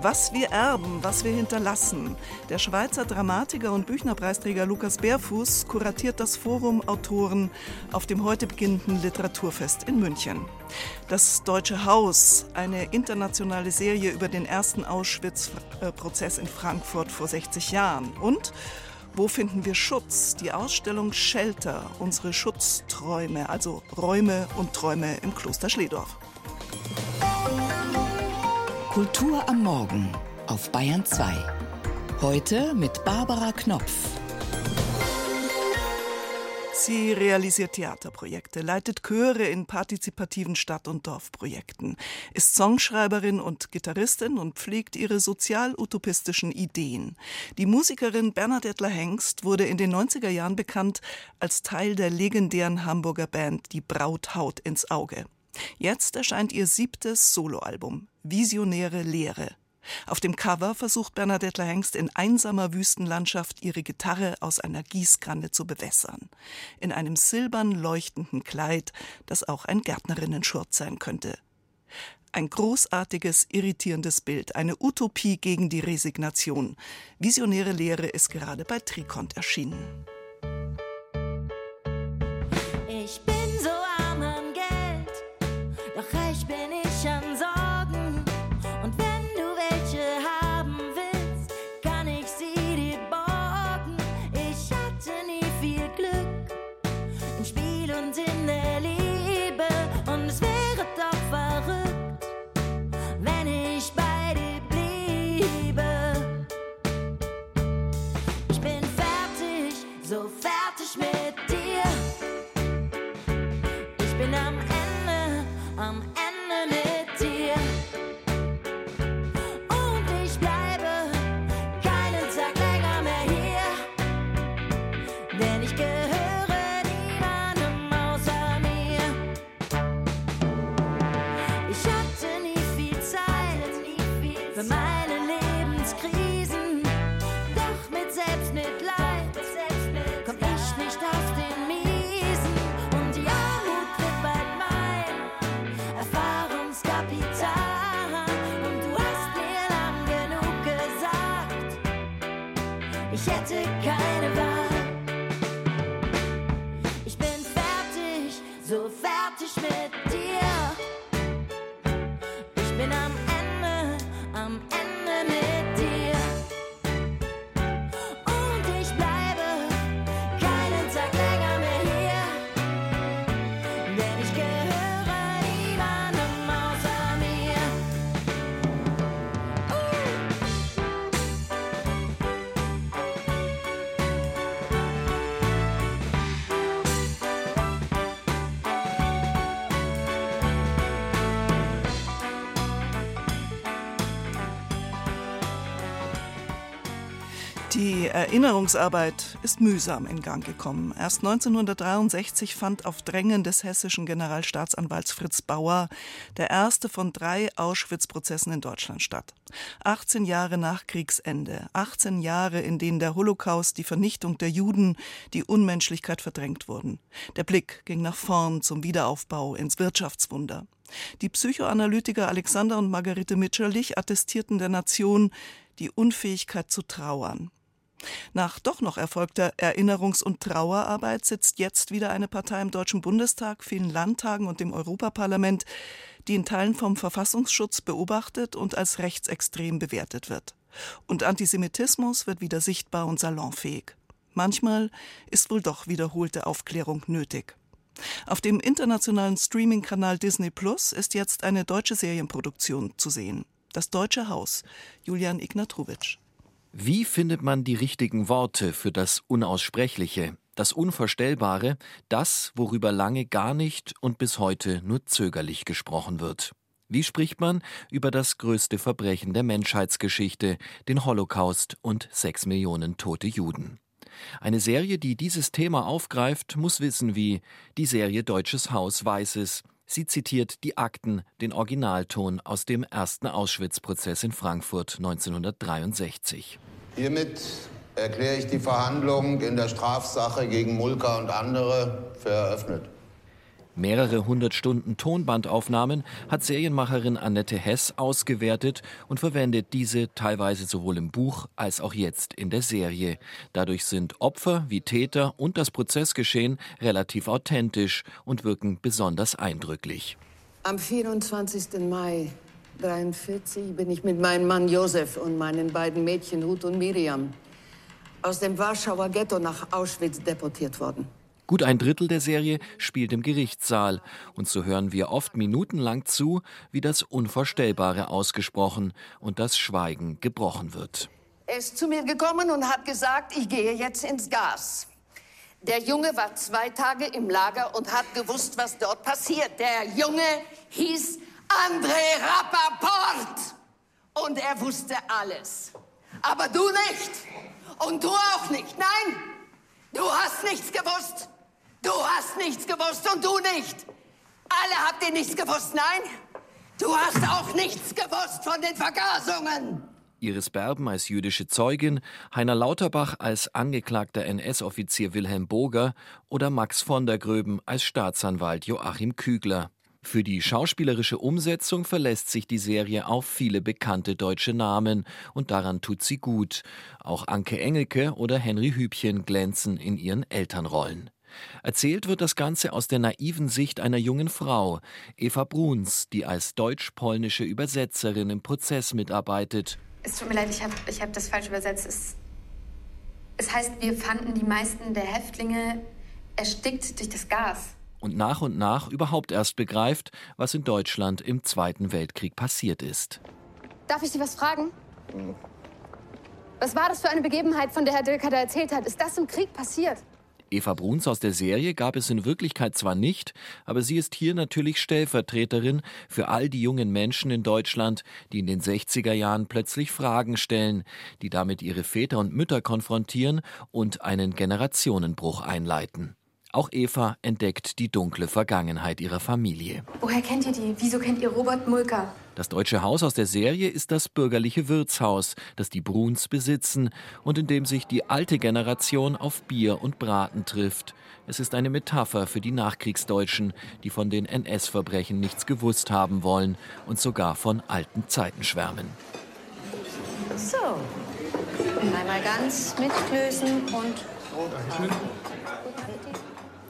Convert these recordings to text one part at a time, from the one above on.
Was wir erben, was wir hinterlassen. Der Schweizer Dramatiker und Büchnerpreisträger Lukas Bärfuß kuratiert das Forum Autoren auf dem heute beginnenden Literaturfest in München. Das Deutsche Haus, eine internationale Serie über den ersten Auschwitz-Prozess in Frankfurt vor 60 Jahren. Und wo finden wir Schutz? Die Ausstellung Shelter, unsere Schutzträume, also Räume und Träume im Kloster Schledorf. Kultur am Morgen auf Bayern 2. Heute mit Barbara Knopf. Sie realisiert Theaterprojekte, leitet Chöre in partizipativen Stadt- und Dorfprojekten, ist Songschreiberin und Gitarristin und pflegt ihre sozial-utopistischen Ideen. Die Musikerin Bernadette Hengst wurde in den 90er Jahren bekannt als Teil der legendären Hamburger Band Die Braut haut ins Auge. Jetzt erscheint ihr siebtes Soloalbum, Visionäre Lehre. Auf dem Cover versucht Bernadette Hengst in einsamer Wüstenlandschaft ihre Gitarre aus einer Gießkanne zu bewässern. In einem silbern leuchtenden Kleid, das auch ein Gärtnerinnenschurz sein könnte. Ein großartiges, irritierendes Bild, eine Utopie gegen die Resignation. Visionäre Lehre ist gerade bei Trikont erschienen. Die Erinnerungsarbeit ist mühsam in Gang gekommen. Erst 1963 fand auf Drängen des hessischen Generalstaatsanwalts Fritz Bauer der erste von drei Auschwitz-Prozessen in Deutschland statt. 18 Jahre nach Kriegsende, 18 Jahre, in denen der Holocaust, die Vernichtung der Juden, die Unmenschlichkeit verdrängt wurden. Der Blick ging nach vorn zum Wiederaufbau, ins Wirtschaftswunder. Die Psychoanalytiker Alexander und Margarete Mitscherlich attestierten der Nation die Unfähigkeit zu trauern. Nach doch noch erfolgter Erinnerungs- und Trauerarbeit sitzt jetzt wieder eine Partei im Deutschen Bundestag, vielen Landtagen und dem Europaparlament, die in Teilen vom Verfassungsschutz beobachtet und als rechtsextrem bewertet wird. Und Antisemitismus wird wieder sichtbar und salonfähig. Manchmal ist wohl doch wiederholte Aufklärung nötig. Auf dem internationalen Streaming-Kanal Disney Plus ist jetzt eine deutsche Serienproduktion zu sehen. Das Deutsche Haus, Julian Ignatrowitsch. Wie findet man die richtigen Worte für das Unaussprechliche, das Unvorstellbare, das, worüber lange gar nicht und bis heute nur zögerlich gesprochen wird? Wie spricht man über das größte Verbrechen der Menschheitsgeschichte, den Holocaust und sechs Millionen tote Juden? Eine Serie, die dieses Thema aufgreift, muss wissen wie die Serie Deutsches Haus weiß es, Sie zitiert die Akten, den Originalton aus dem ersten Auschwitz-Prozess in Frankfurt 1963. Hiermit erkläre ich die Verhandlung in der Strafsache gegen Mulka und andere für eröffnet. Mehrere hundert Stunden Tonbandaufnahmen hat Serienmacherin Annette Hess ausgewertet und verwendet diese teilweise sowohl im Buch als auch jetzt in der Serie. Dadurch sind Opfer wie Täter und das Prozessgeschehen relativ authentisch und wirken besonders eindrücklich. Am 24. Mai 1943 bin ich mit meinem Mann Josef und meinen beiden Mädchen Ruth und Miriam aus dem Warschauer Ghetto nach Auschwitz deportiert worden. Gut ein Drittel der Serie spielt im Gerichtssaal und so hören wir oft minutenlang zu, wie das Unvorstellbare ausgesprochen und das Schweigen gebrochen wird. Er ist zu mir gekommen und hat gesagt, ich gehe jetzt ins Gas. Der Junge war zwei Tage im Lager und hat gewusst, was dort passiert. Der Junge hieß André Rappaport und er wusste alles. Aber du nicht und du auch nicht. Nein, du hast nichts gewusst. Du hast nichts gewusst und du nicht. Alle habt ihr nichts gewusst, nein? Du hast auch nichts gewusst von den Vergasungen. Iris Berben als jüdische Zeugin, Heiner Lauterbach als angeklagter NS-Offizier Wilhelm Boger oder Max von der Gröben als Staatsanwalt Joachim Kügler. Für die schauspielerische Umsetzung verlässt sich die Serie auf viele bekannte deutsche Namen und daran tut sie gut. Auch Anke Engelke oder Henry Hübchen glänzen in ihren Elternrollen. Erzählt wird das Ganze aus der naiven Sicht einer jungen Frau, Eva Bruns, die als deutsch-polnische Übersetzerin im Prozess mitarbeitet. Es tut mir leid, ich habe ich hab das falsch übersetzt. Es, es heißt, wir fanden die meisten der Häftlinge erstickt durch das Gas. Und nach und nach überhaupt erst begreift, was in Deutschland im Zweiten Weltkrieg passiert ist. Darf ich Sie was fragen? Was war das für eine Begebenheit, von der Herr Dilker da erzählt hat? Ist das im Krieg passiert? Eva Bruns aus der Serie gab es in Wirklichkeit zwar nicht, aber sie ist hier natürlich Stellvertreterin für all die jungen Menschen in Deutschland, die in den 60er Jahren plötzlich Fragen stellen, die damit ihre Väter und Mütter konfrontieren und einen Generationenbruch einleiten. Auch Eva entdeckt die dunkle Vergangenheit ihrer Familie. Woher kennt ihr die? Wieso kennt ihr Robert Mulker? Das deutsche Haus aus der Serie ist das bürgerliche Wirtshaus, das die Bruns besitzen und in dem sich die alte Generation auf Bier und Braten trifft. Es ist eine Metapher für die Nachkriegsdeutschen, die von den NS-Verbrechen nichts gewusst haben wollen und sogar von alten Zeiten schwärmen. So, einmal ganz mitklößen und.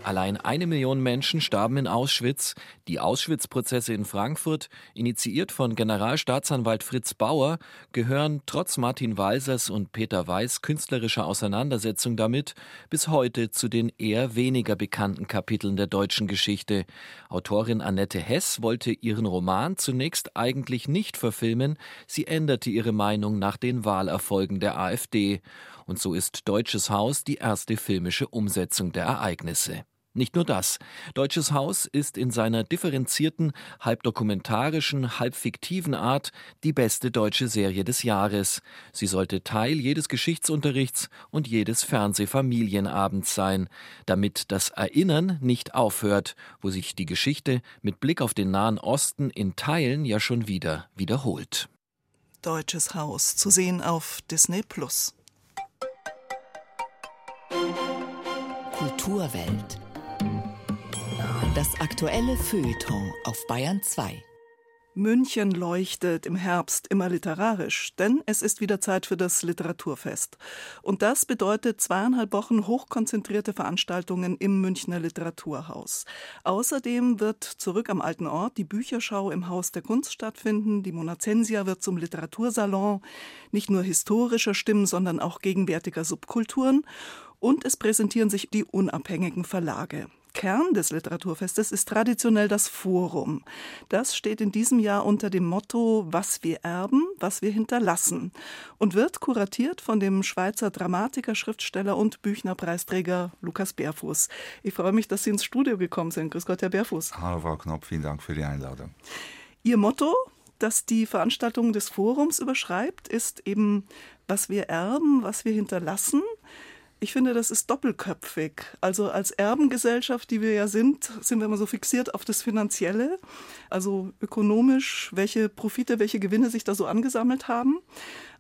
Allein eine Million Menschen starben in Auschwitz. Die Auschwitz-Prozesse in Frankfurt, initiiert von Generalstaatsanwalt Fritz Bauer, gehören trotz Martin Walsers und Peter Weiß künstlerischer Auseinandersetzung damit bis heute zu den eher weniger bekannten Kapiteln der deutschen Geschichte. Autorin Annette Hess wollte ihren Roman zunächst eigentlich nicht verfilmen. Sie änderte ihre Meinung nach den Wahlerfolgen der AfD. Und so ist Deutsches Haus die erste filmische Umsetzung der Ereignisse. Nicht nur das. Deutsches Haus ist in seiner differenzierten, halb dokumentarischen, halb fiktiven Art die beste deutsche Serie des Jahres. Sie sollte Teil jedes Geschichtsunterrichts und jedes Fernsehfamilienabends sein, damit das Erinnern nicht aufhört, wo sich die Geschichte mit Blick auf den Nahen Osten in Teilen ja schon wieder wiederholt. Deutsches Haus zu sehen auf Disney Plus. Kulturwelt. Das aktuelle Feuilleton auf Bayern 2. München leuchtet im Herbst immer literarisch, denn es ist wieder Zeit für das Literaturfest. Und das bedeutet zweieinhalb Wochen hochkonzentrierte Veranstaltungen im Münchner Literaturhaus. Außerdem wird zurück am alten Ort die Bücherschau im Haus der Kunst stattfinden. Die Monazensia wird zum Literatursalon nicht nur historischer Stimmen, sondern auch gegenwärtiger Subkulturen. Und es präsentieren sich die unabhängigen Verlage. Kern des Literaturfestes ist traditionell das Forum. Das steht in diesem Jahr unter dem Motto Was wir erben, was wir hinterlassen und wird kuratiert von dem Schweizer Dramatiker, Schriftsteller und Büchnerpreisträger Lukas Bärfuß. Ich freue mich, dass Sie ins Studio gekommen sind. Grüß Gott, Herr Bärfuß. Hallo, Frau Knopf, vielen Dank für die Einladung. Ihr Motto, das die Veranstaltung des Forums überschreibt, ist eben Was wir erben, was wir hinterlassen. Ich finde, das ist doppelköpfig. Also als Erbengesellschaft, die wir ja sind, sind wir immer so fixiert auf das Finanzielle, also ökonomisch, welche Profite, welche Gewinne sich da so angesammelt haben.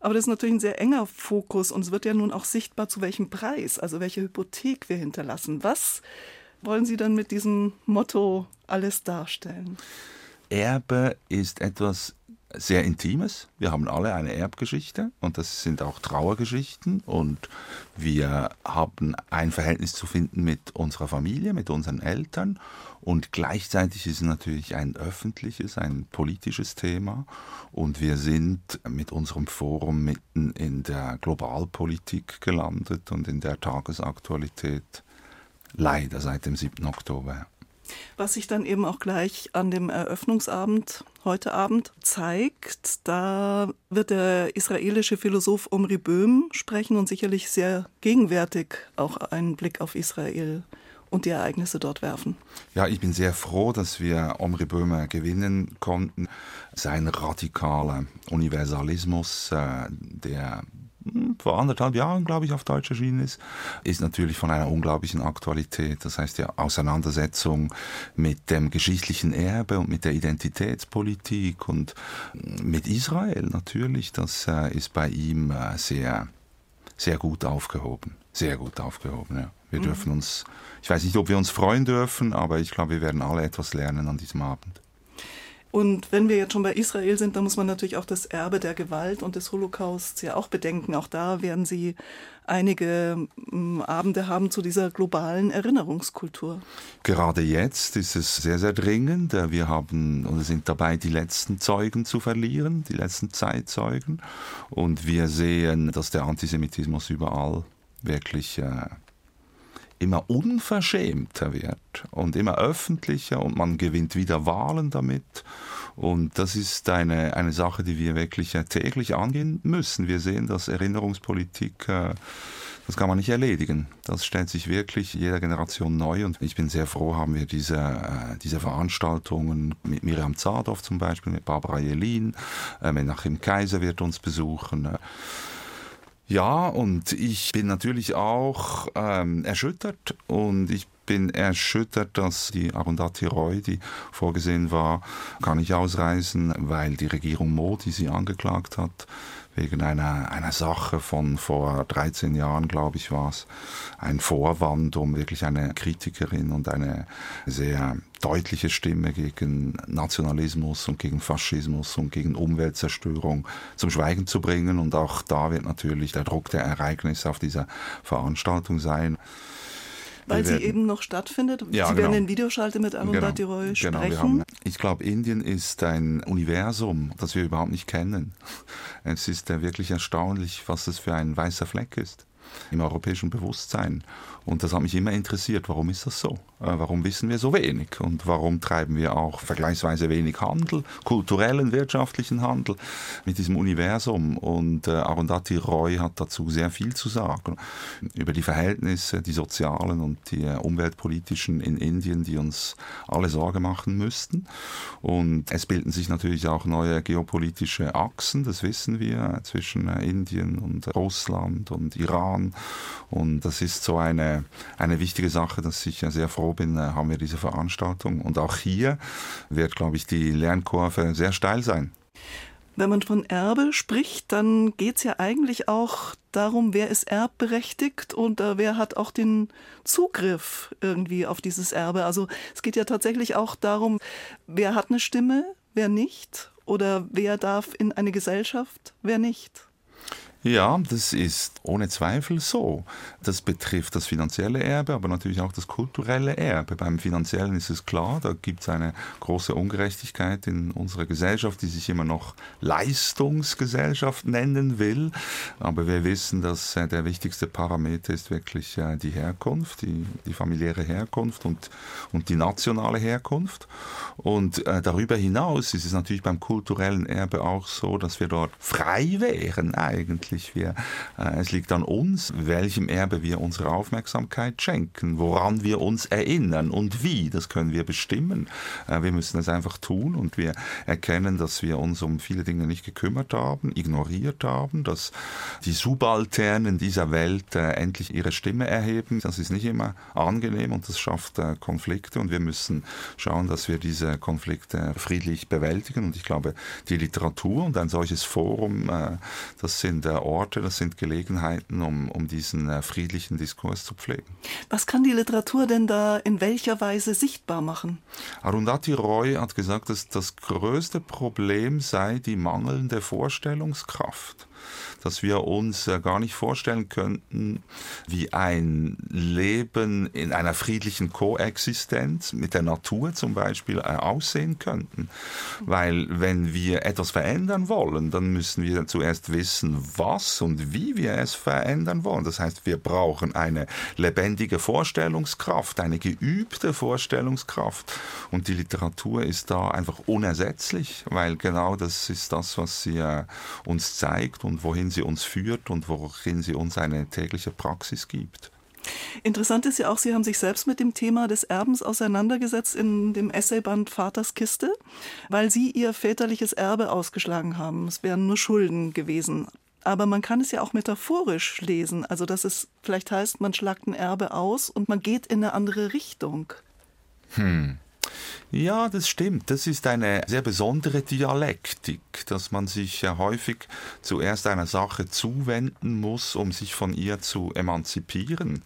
Aber das ist natürlich ein sehr enger Fokus und es wird ja nun auch sichtbar, zu welchem Preis, also welche Hypothek wir hinterlassen. Was wollen Sie dann mit diesem Motto alles darstellen? Erbe ist etwas sehr Intimes. Wir haben alle eine Erbgeschichte und das sind auch Trauergeschichten und wir haben ein Verhältnis zu finden mit unserer Familie, mit unseren Eltern und gleichzeitig ist es natürlich ein öffentliches, ein politisches Thema und wir sind mit unserem Forum mitten in der Globalpolitik gelandet und in der Tagesaktualität leider seit dem 7. Oktober. Was sich dann eben auch gleich an dem Eröffnungsabend heute Abend zeigt, da wird der israelische Philosoph Omri Böhm sprechen und sicherlich sehr gegenwärtig auch einen Blick auf Israel und die Ereignisse dort werfen. Ja, ich bin sehr froh, dass wir Omri Böhmer gewinnen konnten. Sein radikaler Universalismus, äh, der vor anderthalb Jahren, glaube ich, auf Deutsch erschienen ist, ist natürlich von einer unglaublichen Aktualität. Das heißt, die Auseinandersetzung mit dem geschichtlichen Erbe und mit der Identitätspolitik und mit Israel natürlich, das äh, ist bei ihm äh, sehr, sehr gut aufgehoben. Sehr gut aufgehoben, ja. Wir mhm. dürfen uns, ich weiß nicht, ob wir uns freuen dürfen, aber ich glaube, wir werden alle etwas lernen an diesem Abend. Und wenn wir jetzt schon bei Israel sind, dann muss man natürlich auch das Erbe der Gewalt und des Holocausts ja auch bedenken. Auch da werden Sie einige mm, Abende haben zu dieser globalen Erinnerungskultur. Gerade jetzt ist es sehr, sehr dringend. Wir haben oder sind dabei, die letzten Zeugen zu verlieren, die letzten Zeitzeugen. Und wir sehen, dass der Antisemitismus überall wirklich äh, immer unverschämter wird und immer öffentlicher und man gewinnt wieder Wahlen damit. Und das ist eine, eine Sache, die wir wirklich täglich angehen müssen. Wir sehen, dass Erinnerungspolitik, äh, das kann man nicht erledigen. Das stellt sich wirklich jeder Generation neu. Und ich bin sehr froh, haben wir diese, äh, diese Veranstaltungen mit Miriam Zadorf zum Beispiel, mit Barbara Jelin, äh, Menachem Kaiser wird uns besuchen. Ja, und ich bin natürlich auch ähm, erschüttert. Und ich bin erschüttert, dass die Arundhati Roy, die vorgesehen war, gar nicht ausreisen, weil die Regierung Modi sie angeklagt hat wegen einer, einer Sache von vor 13 Jahren, glaube ich, war es, ein Vorwand, um wirklich eine Kritikerin und eine sehr deutliche Stimme gegen Nationalismus und gegen Faschismus und gegen Umweltzerstörung zum Schweigen zu bringen. Und auch da wird natürlich der Druck der Ereignisse auf dieser Veranstaltung sein. Weil sie eben noch stattfindet. Ja, sie genau. werden in Videoschalte mit Arundhati genau. Roy sprechen. Genau, haben, ich glaube, Indien ist ein Universum, das wir überhaupt nicht kennen. Es ist ja wirklich erstaunlich, was es für ein weißer Fleck ist im europäischen Bewusstsein. Und das hat mich immer interessiert, warum ist das so? Äh, warum wissen wir so wenig? Und warum treiben wir auch vergleichsweise wenig Handel, kulturellen, wirtschaftlichen Handel mit diesem Universum? Und äh, Arundhati Roy hat dazu sehr viel zu sagen über die Verhältnisse, die sozialen und die äh, umweltpolitischen in Indien, die uns alle Sorge machen müssten. Und es bilden sich natürlich auch neue geopolitische Achsen, das wissen wir, zwischen Indien und Russland und Iran. Und das ist so eine eine, wichtige Sache, dass ich sehr froh bin, äh, haben wir diese Veranstaltung. Und auch hier wird, glaube ich, die Lernkurve sehr steil sein. Wenn man von Erbe spricht, dann geht es ja eigentlich auch darum, wer ist erbberechtigt und äh, wer hat auch den Zugriff irgendwie auf dieses Erbe. Also es geht ja tatsächlich auch darum, wer hat eine Stimme, wer nicht oder wer darf in eine Gesellschaft, wer nicht. Ja, das ist ohne Zweifel so. Das betrifft das finanzielle Erbe, aber natürlich auch das kulturelle Erbe. Beim finanziellen ist es klar, da gibt es eine große Ungerechtigkeit in unserer Gesellschaft, die sich immer noch Leistungsgesellschaft nennen will. Aber wir wissen, dass äh, der wichtigste Parameter ist wirklich äh, die Herkunft, die, die familiäre Herkunft und, und die nationale Herkunft. Und äh, darüber hinaus ist es natürlich beim kulturellen Erbe auch so, dass wir dort frei wären eigentlich wirklich. Wir, äh, es liegt an uns, welchem Erbe wir unsere Aufmerksamkeit schenken, woran wir uns erinnern und wie. Das können wir bestimmen. Äh, wir müssen es einfach tun und wir erkennen, dass wir uns um viele Dinge nicht gekümmert haben, ignoriert haben, dass die Subalternen dieser Welt äh, endlich ihre Stimme erheben. Das ist nicht immer angenehm und das schafft äh, Konflikte und wir müssen schauen, dass wir diese Konflikte friedlich bewältigen. Und ich glaube, die Literatur und ein solches Forum, äh, das sind äh, Orte, das sind Gelegenheiten, um, um diesen äh, friedlichen Diskurs zu pflegen. Was kann die Literatur denn da in welcher Weise sichtbar machen? Arundhati Roy hat gesagt, dass das größte Problem sei die mangelnde Vorstellungskraft dass wir uns äh, gar nicht vorstellen könnten, wie ein Leben in einer friedlichen Koexistenz mit der Natur zum Beispiel äh, aussehen könnten. Weil wenn wir etwas verändern wollen, dann müssen wir zuerst wissen, was und wie wir es verändern wollen. Das heißt, wir brauchen eine lebendige Vorstellungskraft, eine geübte Vorstellungskraft. Und die Literatur ist da einfach unersetzlich, weil genau das ist das, was sie äh, uns zeigt und wohin sie uns führt und worin sie uns eine tägliche Praxis gibt. Interessant ist ja auch, Sie haben sich selbst mit dem Thema des Erbens auseinandergesetzt in dem Essayband Vaters Kiste, weil Sie Ihr väterliches Erbe ausgeschlagen haben. Es wären nur Schulden gewesen. Aber man kann es ja auch metaphorisch lesen, also dass es vielleicht heißt, man schlagt ein Erbe aus und man geht in eine andere Richtung. Hm. Ja, das stimmt. Das ist eine sehr besondere Dialektik, dass man sich ja häufig zuerst einer Sache zuwenden muss, um sich von ihr zu emanzipieren.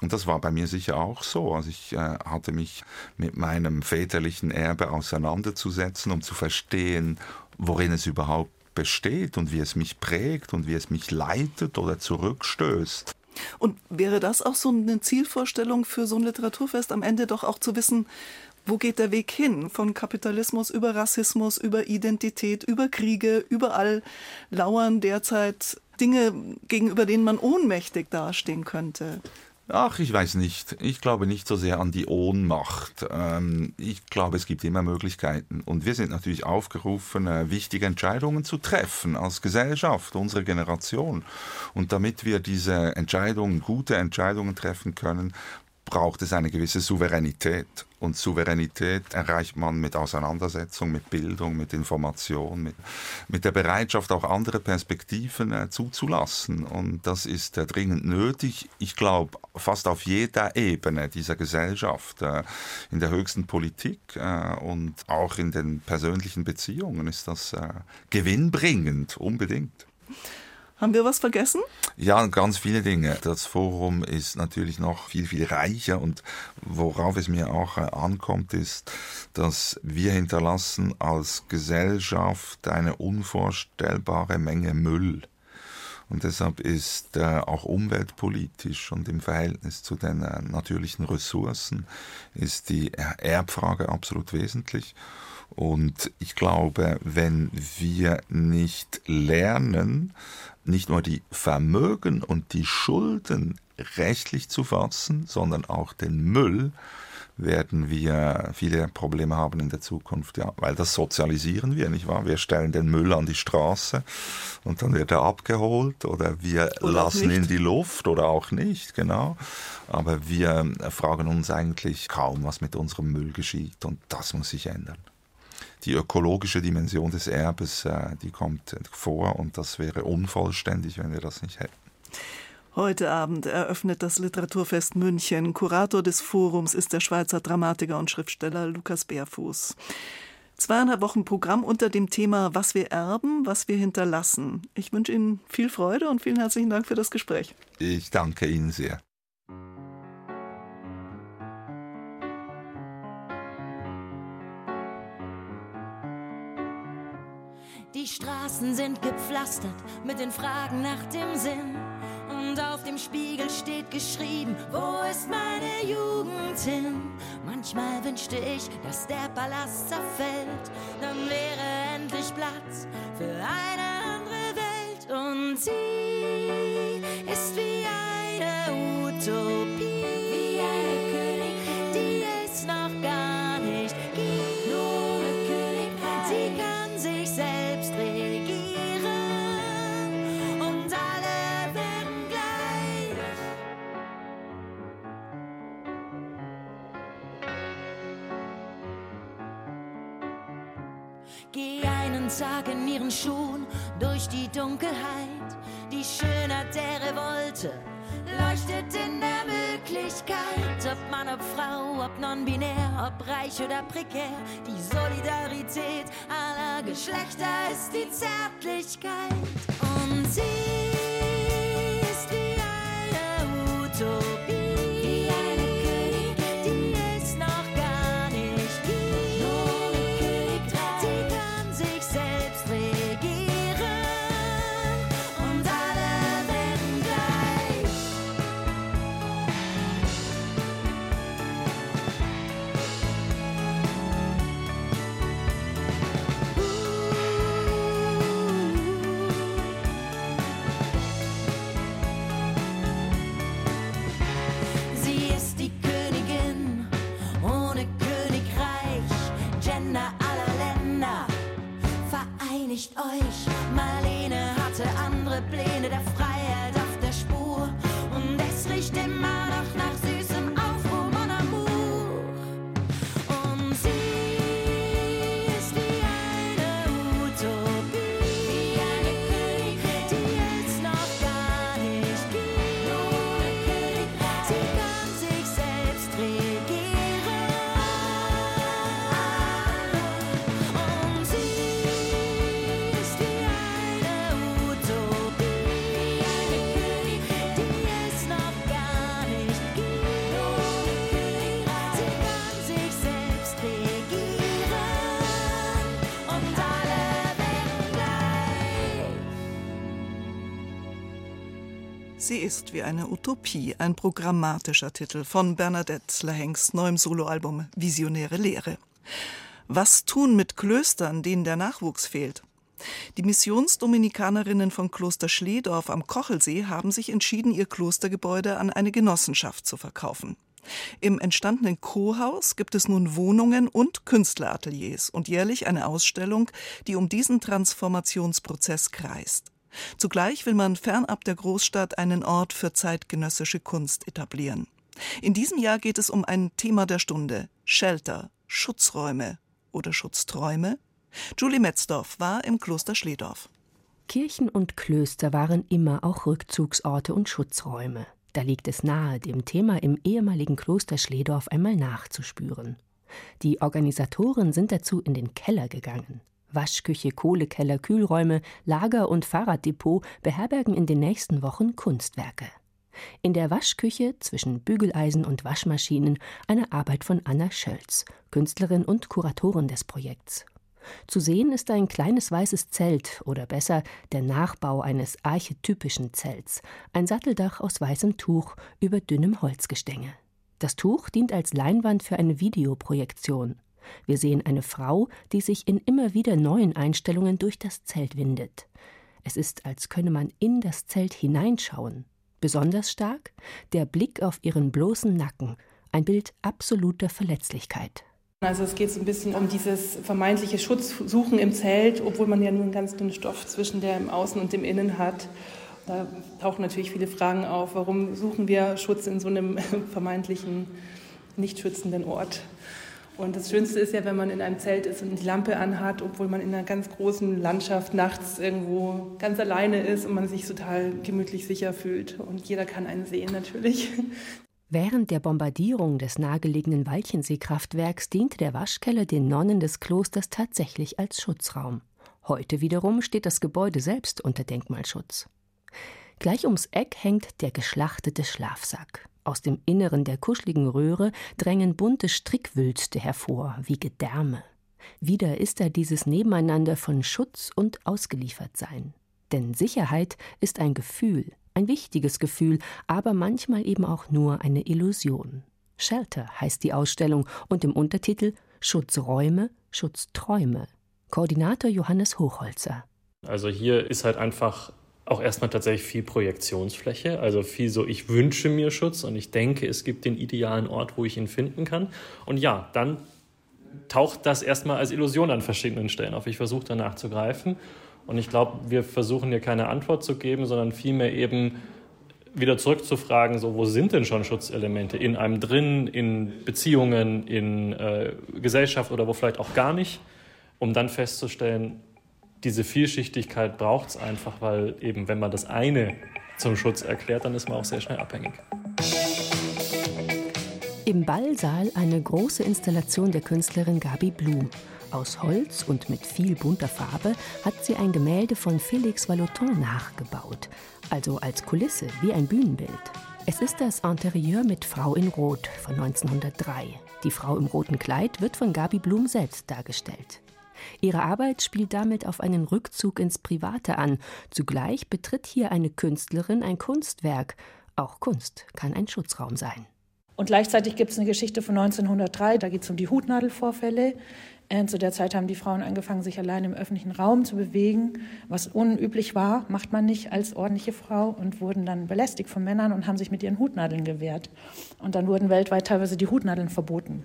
Und das war bei mir sicher auch so. Also ich äh, hatte mich mit meinem väterlichen Erbe auseinanderzusetzen, um zu verstehen, worin es überhaupt besteht und wie es mich prägt und wie es mich leitet oder zurückstößt. Und wäre das auch so eine Zielvorstellung für so ein Literaturfest, am Ende doch auch zu wissen, wo geht der Weg hin? Von Kapitalismus über Rassismus, über Identität, über Kriege, überall lauern derzeit Dinge, gegenüber denen man ohnmächtig dastehen könnte. Ach, ich weiß nicht. Ich glaube nicht so sehr an die Ohnmacht. Ähm, ich glaube, es gibt immer Möglichkeiten. Und wir sind natürlich aufgerufen, äh, wichtige Entscheidungen zu treffen als Gesellschaft, unsere Generation. Und damit wir diese Entscheidungen, gute Entscheidungen treffen können, braucht es eine gewisse Souveränität. Und Souveränität erreicht man mit Auseinandersetzung, mit Bildung, mit Information, mit, mit der Bereitschaft, auch andere Perspektiven äh, zuzulassen. Und das ist äh, dringend nötig. Ich glaube, fast auf jeder Ebene dieser Gesellschaft, äh, in der höchsten Politik äh, und auch in den persönlichen Beziehungen ist das äh, gewinnbringend, unbedingt. Haben wir was vergessen? Ja, ganz viele Dinge. Das Forum ist natürlich noch viel, viel reicher und worauf es mir auch äh, ankommt, ist, dass wir hinterlassen als Gesellschaft eine unvorstellbare Menge Müll. Und deshalb ist äh, auch umweltpolitisch und im Verhältnis zu den äh, natürlichen Ressourcen ist die Erbfrage absolut wesentlich. Und ich glaube, wenn wir nicht lernen, nicht nur die Vermögen und die Schulden rechtlich zu fassen, sondern auch den Müll, werden wir viele Probleme haben in der Zukunft, ja, weil das sozialisieren wir, nicht wahr? Wir stellen den Müll an die Straße und dann wird er abgeholt oder wir oder lassen ihn in die Luft oder auch nicht, genau. Aber wir fragen uns eigentlich kaum, was mit unserem Müll geschieht und das muss sich ändern die ökologische Dimension des Erbes, äh, die kommt vor und das wäre unvollständig, wenn wir das nicht hätten. Heute Abend eröffnet das Literaturfest München. Kurator des Forums ist der Schweizer Dramatiker und Schriftsteller Lukas Bärfuß. Zweieinhalb Wochen Programm unter dem Thema Was wir erben, was wir hinterlassen. Ich wünsche Ihnen viel Freude und vielen herzlichen Dank für das Gespräch. Ich danke Ihnen sehr. Die Straßen sind gepflastert mit den Fragen nach dem Sinn. Und auf dem Spiegel steht geschrieben, wo ist meine Jugend hin? Manchmal wünschte ich, dass der Palast zerfällt, dann wäre endlich Platz für eine andere Welt. Und sie ist wie eine Utopie. In ihren Schuhen durch die Dunkelheit. Die Schönheit der Revolte leuchtet in der Möglichkeit. Ob Mann, ob Frau, ob non-binär, ob reich oder prekär. Die Solidarität aller Geschlechter ist die Zärtlichkeit. Und sie Männer aller Länder, vereinigt euch. Marlene hatte andere Pläne, dafür Sie ist wie eine Utopie, ein programmatischer Titel von Bernadette Lahengs neuem Soloalbum Visionäre Lehre. Was tun mit Klöstern, denen der Nachwuchs fehlt? Die Missionsdominikanerinnen von Kloster Schledorf am Kochelsee haben sich entschieden, ihr Klostergebäude an eine Genossenschaft zu verkaufen. Im entstandenen Co-Haus gibt es nun Wohnungen und Künstlerateliers und jährlich eine Ausstellung, die um diesen Transformationsprozess kreist. Zugleich will man fernab der Großstadt einen Ort für zeitgenössische Kunst etablieren. In diesem Jahr geht es um ein Thema der Stunde: Shelter, Schutzräume oder Schutzträume? Julie Metzdorf war im Kloster Schledorf. Kirchen und Klöster waren immer auch Rückzugsorte und Schutzräume. Da liegt es nahe, dem Thema im ehemaligen Kloster Schledorf einmal nachzuspüren. Die Organisatoren sind dazu in den Keller gegangen. Waschküche, Kohlekeller, Kühlräume, Lager und Fahrraddepot beherbergen in den nächsten Wochen Kunstwerke. In der Waschküche zwischen Bügeleisen und Waschmaschinen eine Arbeit von Anna Schölz, Künstlerin und Kuratorin des Projekts. Zu sehen ist ein kleines weißes Zelt oder besser der Nachbau eines archetypischen Zelts, ein Satteldach aus weißem Tuch über dünnem Holzgestänge. Das Tuch dient als Leinwand für eine Videoprojektion. Wir sehen eine Frau, die sich in immer wieder neuen Einstellungen durch das Zelt windet. Es ist, als könne man in das Zelt hineinschauen. Besonders stark der Blick auf ihren bloßen Nacken, ein Bild absoluter Verletzlichkeit. Also es geht so ein bisschen um dieses vermeintliche Schutzsuchen im Zelt, obwohl man ja nur einen ganz dünnen Stoff zwischen dem Außen und dem Innen hat. Da tauchen natürlich viele Fragen auf. Warum suchen wir Schutz in so einem vermeintlichen nicht schützenden Ort? Und das Schönste ist ja, wenn man in einem Zelt ist und die Lampe anhat, obwohl man in einer ganz großen Landschaft nachts irgendwo ganz alleine ist und man sich total gemütlich sicher fühlt. Und jeder kann einen sehen natürlich. Während der Bombardierung des nahegelegenen Walchensee-Kraftwerks diente der Waschkeller den Nonnen des Klosters tatsächlich als Schutzraum. Heute wiederum steht das Gebäude selbst unter Denkmalschutz. Gleich ums Eck hängt der geschlachtete Schlafsack. Aus dem Inneren der kuscheligen Röhre drängen bunte Strickwülste hervor, wie Gedärme. Wieder ist da dieses Nebeneinander von Schutz und Ausgeliefertsein. Denn Sicherheit ist ein Gefühl, ein wichtiges Gefühl, aber manchmal eben auch nur eine Illusion. Shelter heißt die Ausstellung und im Untertitel Schutzräume, Schutzträume. Koordinator Johannes Hochholzer. Also hier ist halt einfach auch erstmal tatsächlich viel Projektionsfläche, also viel so, ich wünsche mir Schutz und ich denke, es gibt den idealen Ort, wo ich ihn finden kann. Und ja, dann taucht das erstmal als Illusion an verschiedenen Stellen auf. Ich versuche danach zu greifen und ich glaube, wir versuchen hier keine Antwort zu geben, sondern vielmehr eben wieder zurückzufragen, so wo sind denn schon Schutzelemente in einem drin, in Beziehungen, in äh, Gesellschaft oder wo vielleicht auch gar nicht, um dann festzustellen, diese Vielschichtigkeit braucht es einfach, weil eben, wenn man das eine zum Schutz erklärt, dann ist man auch sehr schnell abhängig. Im Ballsaal eine große Installation der Künstlerin Gabi Blum. Aus Holz und mit viel bunter Farbe hat sie ein Gemälde von Félix Vallotton nachgebaut, also als Kulisse wie ein Bühnenbild. Es ist das Interieur mit Frau in Rot von 1903. Die Frau im roten Kleid wird von Gabi Blum selbst dargestellt. Ihre Arbeit spielt damit auf einen Rückzug ins Private an. Zugleich betritt hier eine Künstlerin ein Kunstwerk. Auch Kunst kann ein Schutzraum sein. Und gleichzeitig gibt es eine Geschichte von 1903, da geht es um die Hutnadelvorfälle. Äh, zu der Zeit haben die Frauen angefangen, sich allein im öffentlichen Raum zu bewegen, was unüblich war, macht man nicht als ordentliche Frau und wurden dann belästigt von Männern und haben sich mit ihren Hutnadeln gewehrt. Und dann wurden weltweit teilweise die Hutnadeln verboten.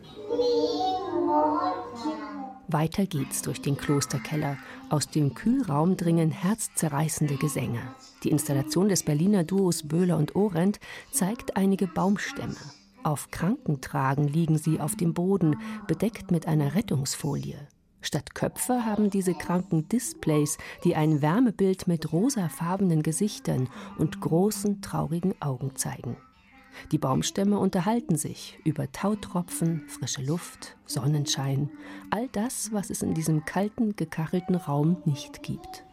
Weiter geht's durch den Klosterkeller. Aus dem Kühlraum dringen herzzerreißende Gesänge. Die Installation des Berliner Duos Böhler und Orent zeigt einige Baumstämme. Auf Krankentragen liegen sie auf dem Boden, bedeckt mit einer Rettungsfolie. Statt Köpfe haben diese Kranken Displays, die ein Wärmebild mit rosafarbenen Gesichtern und großen, traurigen Augen zeigen. Die Baumstämme unterhalten sich über Tautropfen, frische Luft, Sonnenschein, all das, was es in diesem kalten, gekachelten Raum nicht gibt.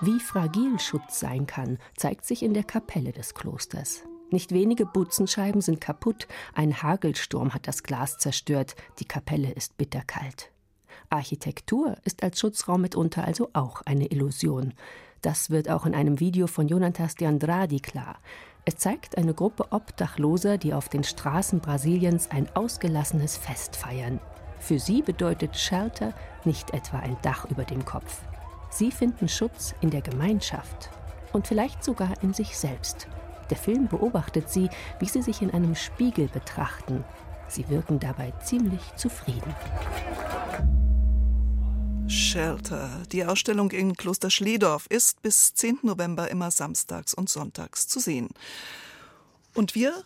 Wie fragil Schutz sein kann, zeigt sich in der Kapelle des Klosters. Nicht wenige Butzenscheiben sind kaputt, ein Hagelsturm hat das Glas zerstört, die Kapelle ist bitterkalt. Architektur ist als Schutzraum mitunter also auch eine Illusion. Das wird auch in einem Video von Jonatas de Andrade klar. Es zeigt eine Gruppe Obdachloser, die auf den Straßen Brasiliens ein ausgelassenes Fest feiern. Für sie bedeutet Shelter nicht etwa ein Dach über dem Kopf. Sie finden Schutz in der Gemeinschaft und vielleicht sogar in sich selbst. Der Film beobachtet sie, wie sie sich in einem Spiegel betrachten. Sie wirken dabei ziemlich zufrieden. Shelter. Die Ausstellung in Kloster Schledorf ist bis 10. November immer samstags und sonntags zu sehen. Und wir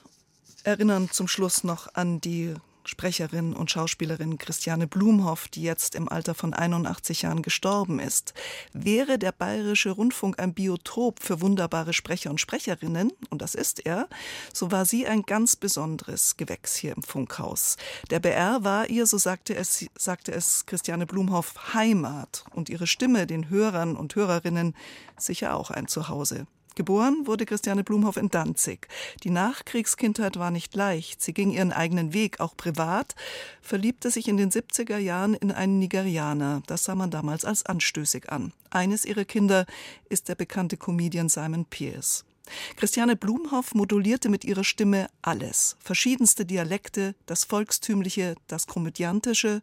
erinnern zum Schluss noch an die Sprecherin und Schauspielerin Christiane Blumhoff, die jetzt im Alter von 81 Jahren gestorben ist. Wäre der Bayerische Rundfunk ein Biotop für wunderbare Sprecher und Sprecherinnen, und das ist er, so war sie ein ganz besonderes Gewächs hier im Funkhaus. Der BR war ihr, so sagte es, sagte es Christiane Blumhoff, Heimat und ihre Stimme den Hörern und Hörerinnen sicher auch ein Zuhause. Geboren wurde Christiane Blumhoff in Danzig. Die Nachkriegskindheit war nicht leicht. Sie ging ihren eigenen Weg, auch privat, verliebte sich in den 70er Jahren in einen Nigerianer. Das sah man damals als anstößig an. Eines ihrer Kinder ist der bekannte Comedian Simon Pierce. Christiane Blumhoff modulierte mit ihrer Stimme alles. Verschiedenste Dialekte, das Volkstümliche, das Komödiantische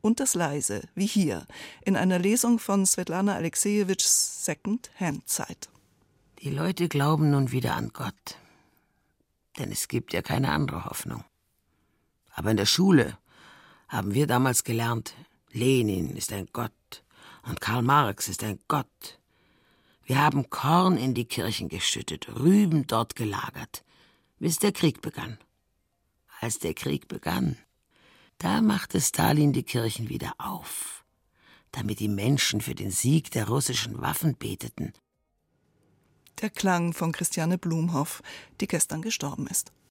und das Leise, wie hier, in einer Lesung von Svetlana Alexejewitschs Second-Hand-Zeit. Die Leute glauben nun wieder an Gott, denn es gibt ja keine andere Hoffnung. Aber in der Schule haben wir damals gelernt, Lenin ist ein Gott und Karl Marx ist ein Gott. Wir haben Korn in die Kirchen geschüttet, Rüben dort gelagert, bis der Krieg begann. Als der Krieg begann, da machte Stalin die Kirchen wieder auf, damit die Menschen für den Sieg der russischen Waffen beteten der Klang von Christiane Blumhoff, die gestern gestorben ist.